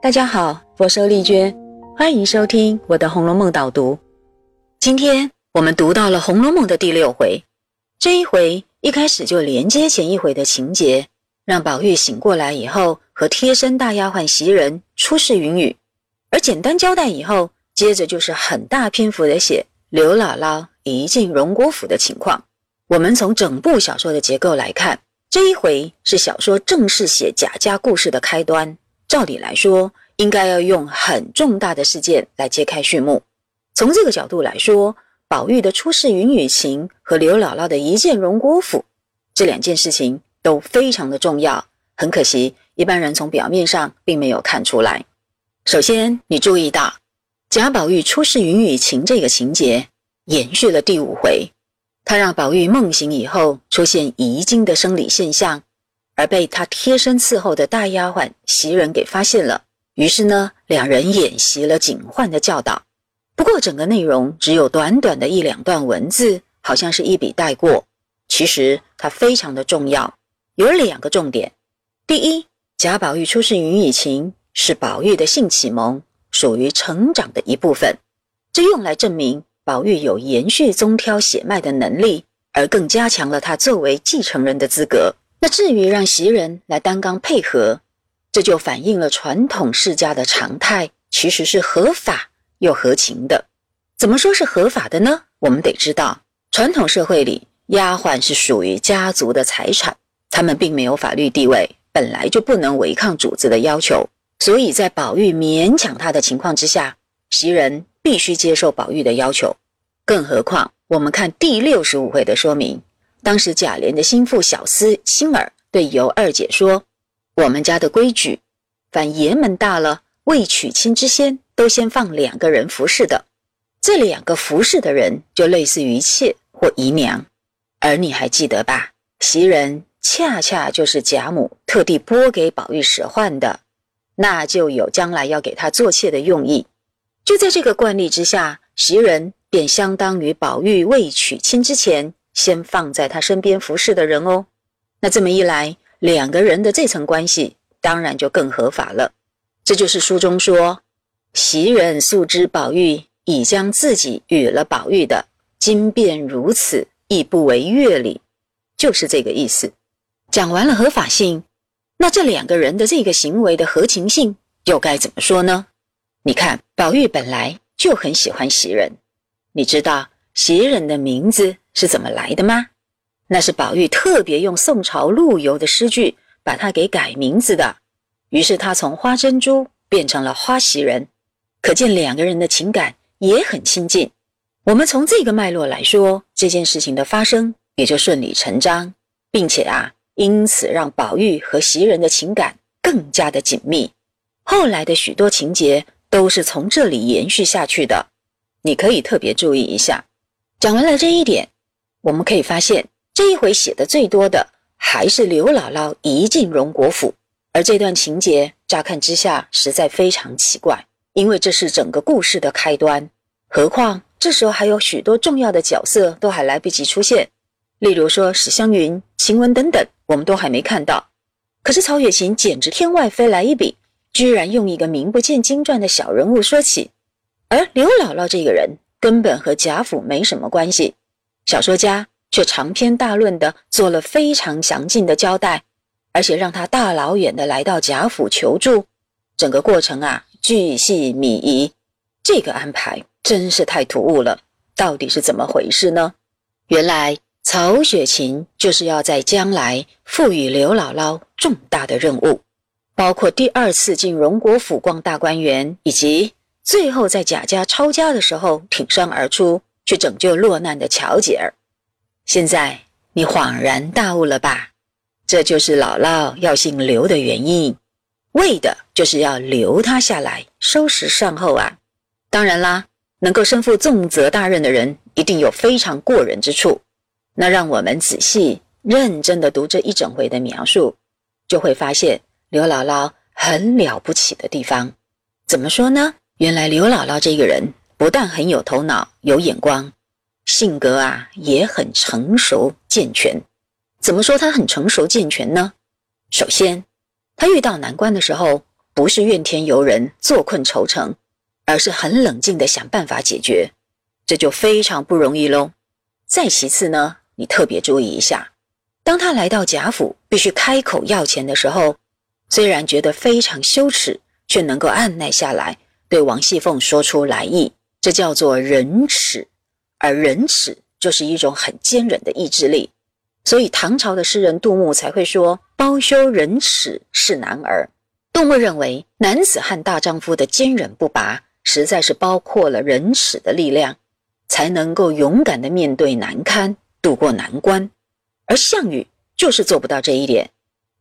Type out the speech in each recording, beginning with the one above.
大家好，我是丽娟，欢迎收听我的《红楼梦》导读。今天我们读到了《红楼梦》的第六回，这一回一开始就连接前一回的情节，让宝玉醒过来以后和贴身大丫鬟袭人出示云雨，而简单交代以后，接着就是很大篇幅的写刘姥姥一进荣国府的情况。我们从整部小说的结构来看，这一回是小说正式写贾家故事的开端。照理来说，应该要用很重大的事件来揭开序幕。从这个角度来说，宝玉的出世云雨情和刘姥姥的一见荣国府这两件事情都非常的重要。很可惜，一般人从表面上并没有看出来。首先，你注意到贾宝玉出世云雨情这个情节延续了第五回，他让宝玉梦醒以后出现遗精的生理现象。而被他贴身伺候的大丫鬟袭人给发现了，于是呢，两人演习了警幻的教导。不过，整个内容只有短短的一两段文字，好像是一笔带过。其实它非常的重要，有两个重点。第一，贾宝玉出世云雨情是宝玉的性启蒙，属于成长的一部分，这用来证明宝玉有延续宗挑血脉的能力，而更加强了他作为继承人的资格。那至于让袭人来担纲配合，这就反映了传统世家的常态，其实是合法又合情的。怎么说是合法的呢？我们得知道，传统社会里，丫鬟是属于家族的财产，他们并没有法律地位，本来就不能违抗主子的要求。所以在宝玉勉强他的情况之下，袭人必须接受宝玉的要求。更何况，我们看第六十五回的说明。当时贾琏的心腹小厮星儿对尤二姐说：“我们家的规矩，凡爷们大了未娶亲之先，都先放两个人服侍的。这两个服侍的人，就类似于妾或姨娘。而你还记得吧？袭人恰恰就是贾母特地拨给宝玉使唤的，那就有将来要给他做妾的用意。就在这个惯例之下，袭人便相当于宝玉未娶亲之前。”先放在他身边服侍的人哦，那这么一来，两个人的这层关系当然就更合法了。这就是书中说，袭人素知宝玉已将自己与了宝玉的，今便如此，亦不为乐理，就是这个意思。讲完了合法性，那这两个人的这个行为的合情性又该怎么说呢？你看，宝玉本来就很喜欢袭人，你知道袭人的名字。是怎么来的吗？那是宝玉特别用宋朝陆游的诗句把它给改名字的。于是他从花珍珠变成了花袭人，可见两个人的情感也很亲近。我们从这个脉络来说，这件事情的发生也就顺理成章，并且啊，因此让宝玉和袭人的情感更加的紧密。后来的许多情节都是从这里延续下去的，你可以特别注意一下。讲完了这一点。我们可以发现，这一回写的最多的还是刘姥姥一进荣国府，而这段情节乍看之下实在非常奇怪，因为这是整个故事的开端。何况这时候还有许多重要的角色都还来不及出现，例如说史湘云、晴雯等等，我们都还没看到。可是曹雪芹简直天外飞来一笔，居然用一个名不见经传的小人物说起，而刘姥姥这个人根本和贾府没什么关系。小说家却长篇大论的做了非常详尽的交代，而且让他大老远的来到贾府求助，整个过程啊巨细靡遗，这个安排真是太突兀了。到底是怎么回事呢？原来曹雪芹就是要在将来赋予刘姥姥重大的任务，包括第二次进荣国府逛大观园，以及最后在贾家抄家的时候挺身而出。去拯救落难的乔姐儿，现在你恍然大悟了吧？这就是姥姥要姓刘的原因，为的就是要留他下来收拾善后啊！当然啦，能够身负重责大任的人，一定有非常过人之处。那让我们仔细认真的读这一整回的描述，就会发现刘姥姥很了不起的地方。怎么说呢？原来刘姥姥这个人。不但很有头脑、有眼光，性格啊也很成熟健全。怎么说他很成熟健全呢？首先，他遇到难关的时候，不是怨天尤人、坐困愁城，而是很冷静的想办法解决，这就非常不容易喽。再其次呢，你特别注意一下，当他来到贾府必须开口要钱的时候，虽然觉得非常羞耻，却能够按耐下来，对王熙凤说出来意，这叫做忍耻，而忍耻就是一种很坚忍的意志力。所以唐朝的诗人杜牧才会说：“包羞忍耻是男儿。”杜牧认为，男子汉大丈夫的坚忍不拔，实在是包括了忍耻的力量，才能够勇敢的面对难堪，渡过难关。而项羽就是做不到这一点，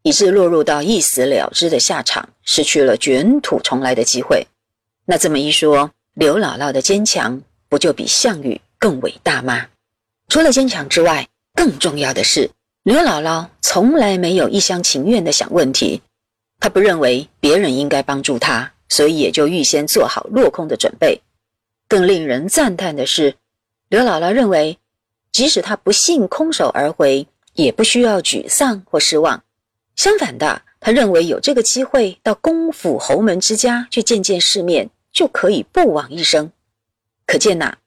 以致落入到一死了之的下场，失去了卷土重来的机会。那这么一说，刘姥姥的坚强不就比项羽更伟大吗？除了坚强之外，更重要的是，刘姥姥从来没有一厢情愿的想问题，她不认为别人应该帮助她，所以也就预先做好落空的准备。更令人赞叹的是，刘姥姥认为，即使她不幸空手而回，也不需要沮丧或失望。相反的，她认为有这个机会到公府侯门之家去见见世面，就可以不枉一生。可见呐，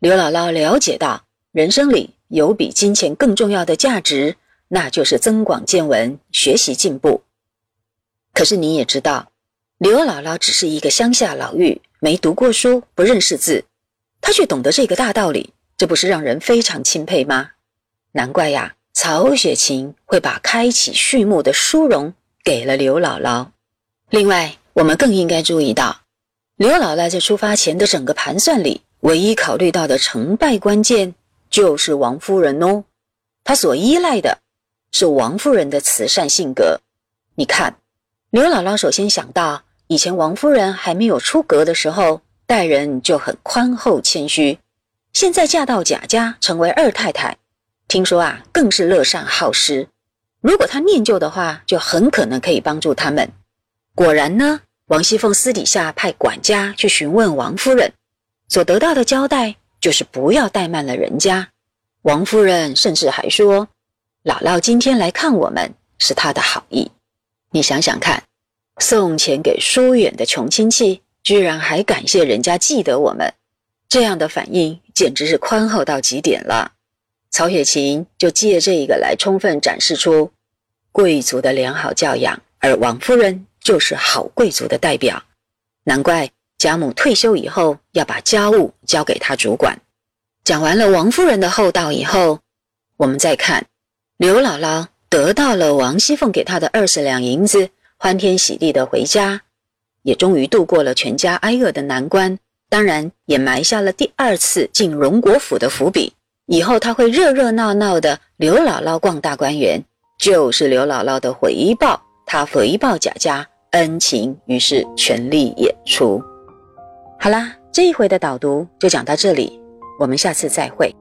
刘姥姥了解到人生里。有比金钱更重要的价值，那就是增广见闻、学习进步。可是你也知道，刘姥姥只是一个乡下老妪，没读过书，不认识字，她却懂得这个大道理，这不是让人非常钦佩吗？难怪呀，曹雪芹会把开启序幕的殊荣给了刘姥姥。另外，我们更应该注意到，刘姥姥在出发前的整个盘算里，唯一考虑到的成败关键。就是王夫人哦，她所依赖的是王夫人的慈善性格。你看，刘姥姥首先想到，以前王夫人还没有出阁的时候，待人就很宽厚谦虚；现在嫁到贾家，成为二太太，听说啊，更是乐善好施。如果她念旧的话，就很可能可以帮助他们。果然呢，王熙凤私底下派管家去询问王夫人，所得到的交代。就是不要怠慢了人家。王夫人甚至还说：“姥姥今天来看我们，是她的好意。”你想想看，送钱给疏远的穷亲戚，居然还感谢人家记得我们，这样的反应简直是宽厚到极点了。曹雪芹就借这个来充分展示出贵族的良好教养，而王夫人就是好贵族的代表。难怪。贾母退休以后，要把家务交给他主管。讲完了王夫人的厚道以后，我们再看刘姥姥得到了王熙凤给她的二十两银子，欢天喜地的回家，也终于度过了全家挨饿的难关。当然，也埋下了第二次进荣国府的伏笔。以后他会热热闹闹的刘姥姥逛大观园，就是刘姥姥的回报。他回报贾家恩情，于是全力演出。好啦，这一回的导读就讲到这里，我们下次再会。